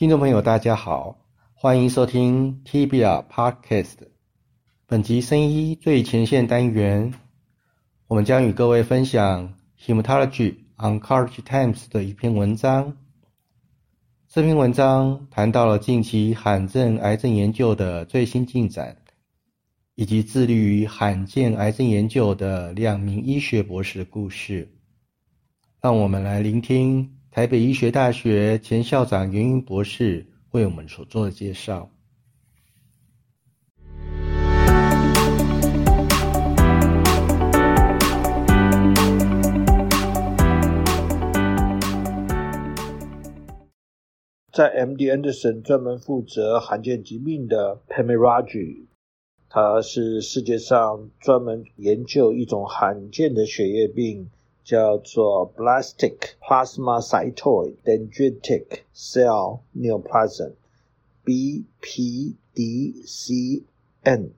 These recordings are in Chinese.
听众朋友，大家好，欢迎收听 TBR Podcast。本集生医最前线单元，我们将与各位分享 Hematology Oncology Times 的一篇文章。这篇文章谈到了近期罕见癌症研究的最新进展，以及致力于罕见癌症研究的两名医学博士的故事。让我们来聆听。台北医学大学前校长袁云博士为我们所做的介绍。在 MD Anderson 专门负责罕见疾病的 Pamiragi，他是世界上专门研究一种罕见的血液病。叫做 Blastic Plasmacytoid Dendritic Cell Neoplasm（BPDCN）。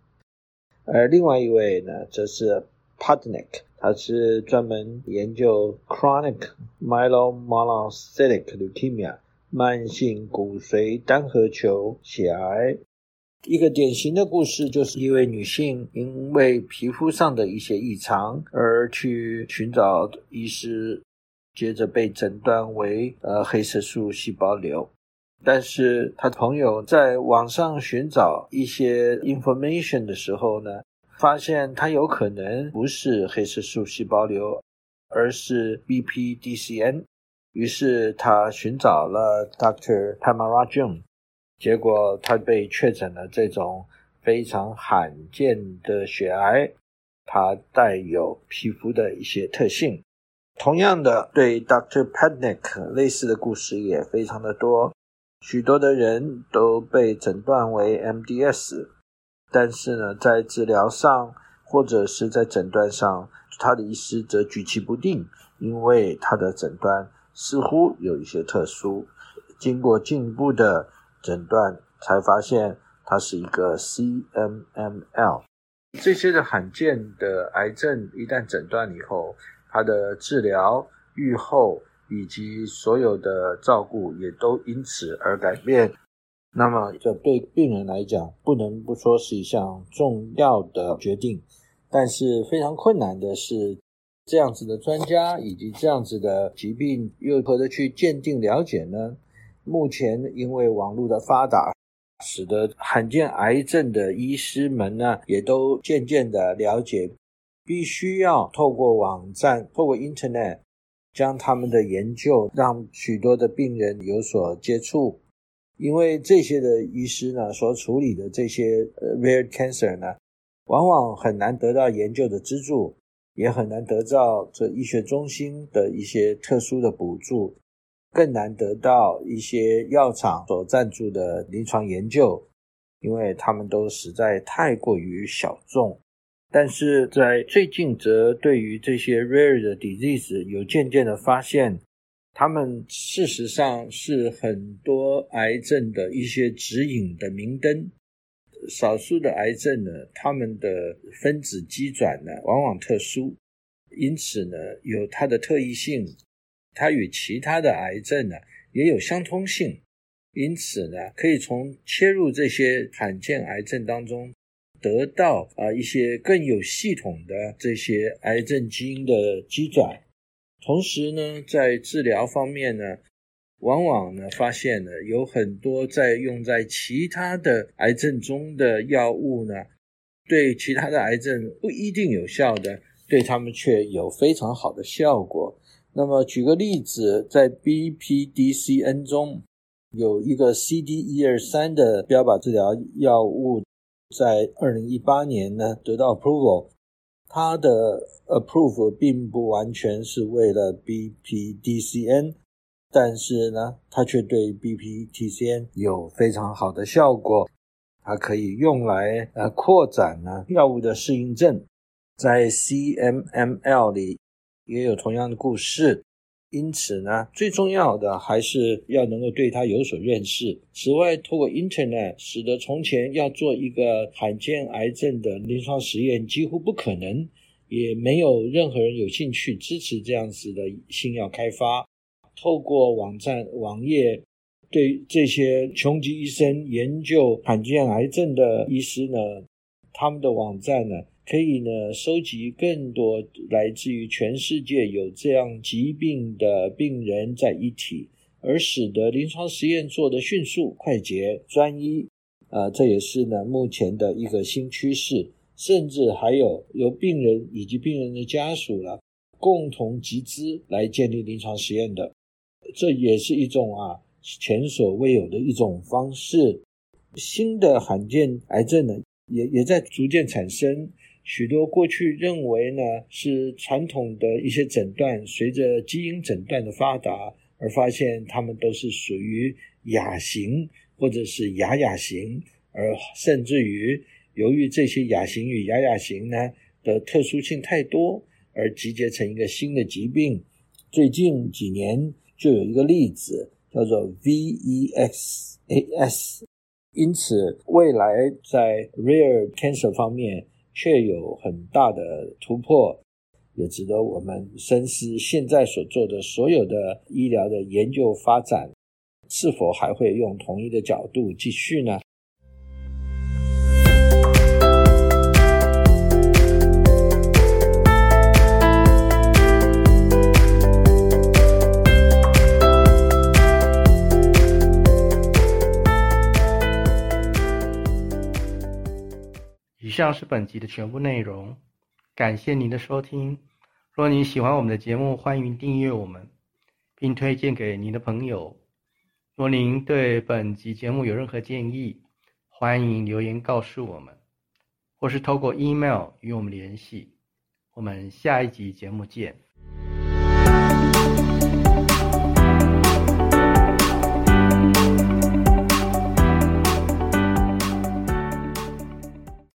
而另外一位呢，则是 Putnick，他是专门研究 Chronic Myelomonocytic Leukemia（ 慢性骨髓单核球血癌）。一个典型的故事，就是一位女性因为皮肤上的一些异常而去寻找医师，接着被诊断为呃黑色素细胞瘤。但是她朋友在网上寻找一些 information 的时候呢，发现她有可能不是黑色素细胞瘤，而是 BPDCN。于是她寻找了 Dr. Tamara June。结果他被确诊了这种非常罕见的血癌，它带有皮肤的一些特性。同样的，对 Dr. Padnick 类似的故事也非常的多，许多的人都被诊断为 MDS，但是呢，在治疗上或者是在诊断上，他的医师则举棋不定，因为他的诊断似乎有一些特殊。经过进一步的。诊断才发现它是一个 CMML。这些的罕见的癌症一旦诊断以后，它的治疗、预后以及所有的照顾也都因此而改变。那么，这对病人来讲，不能不说是一项重要的决定。但是非常困难的是，这样子的专家以及这样子的疾病，又如何的去鉴定了解呢？目前，因为网络的发达，使得罕见癌症的医师们呢，也都渐渐的了解，必须要透过网站、透过 Internet，将他们的研究让许多的病人有所接触。因为这些的医师呢，所处理的这些呃 rare cancer 呢，往往很难得到研究的资助，也很难得到这医学中心的一些特殊的补助。更难得到一些药厂所赞助的临床研究，因为他们都实在太过于小众。但是在最近，则对于这些 rare 的 disease 有渐渐的发现，他们事实上是很多癌症的一些指引的明灯。少数的癌症呢，他们的分子机转呢，往往特殊，因此呢，有它的特异性。它与其他的癌症呢也有相通性，因此呢，可以从切入这些罕见癌症当中，得到啊一些更有系统的这些癌症基因的机转。同时呢，在治疗方面呢，往往呢发现呢有很多在用在其他的癌症中的药物呢，对其他的癌症不一定有效的，对他们却有非常好的效果。那么举个例子，在 BPDCN 中有一个 CD 一二三的标靶治疗药物，在二零一八年呢得到 approval。它的 approve 并不完全是为了 BPDCN，但是呢，它却对 BPDCN 有非常好的效果。它可以用来呃扩展呢药物的适应症，在 CMML 里。也有同样的故事，因此呢，最重要的还是要能够对它有所认识。此外，透过 Internet，使得从前要做一个罕见癌症的临床实验几乎不可能，也没有任何人有兴趣支持这样子的新药开发。透过网站、网页，对这些穷极一生研究罕见癌症的医师呢，他们的网站呢，可以呢收集更多来自于全世界有这样疾病的病人在一起，而使得临床实验做得迅速、快捷、专一。啊，这也是呢目前的一个新趋势。甚至还有由病人以及病人的家属了共同集资来建立临床实验的，这也是一种啊前所未有的一种方式。新的罕见癌症呢，也也在逐渐产生。许多过去认为呢是传统的一些诊断，随着基因诊断的发达，而发现他们都是属于亚型或者是亚亚型，而甚至于。由于这些亚型与亚亚型呢的特殊性太多，而集结成一个新的疾病。最近几年就有一个例子叫做 VEXAS，因此未来在 rare cancer 方面却有很大的突破，也值得我们深思。现在所做的所有的医疗的研究发展，是否还会用同一个角度继续呢？以上是本集的全部内容，感谢您的收听。若您喜欢我们的节目，欢迎订阅我们，并推荐给您的朋友。若您对本集节目有任何建议，欢迎留言告诉我们，或是透过 email 与我们联系。我们下一集节目见。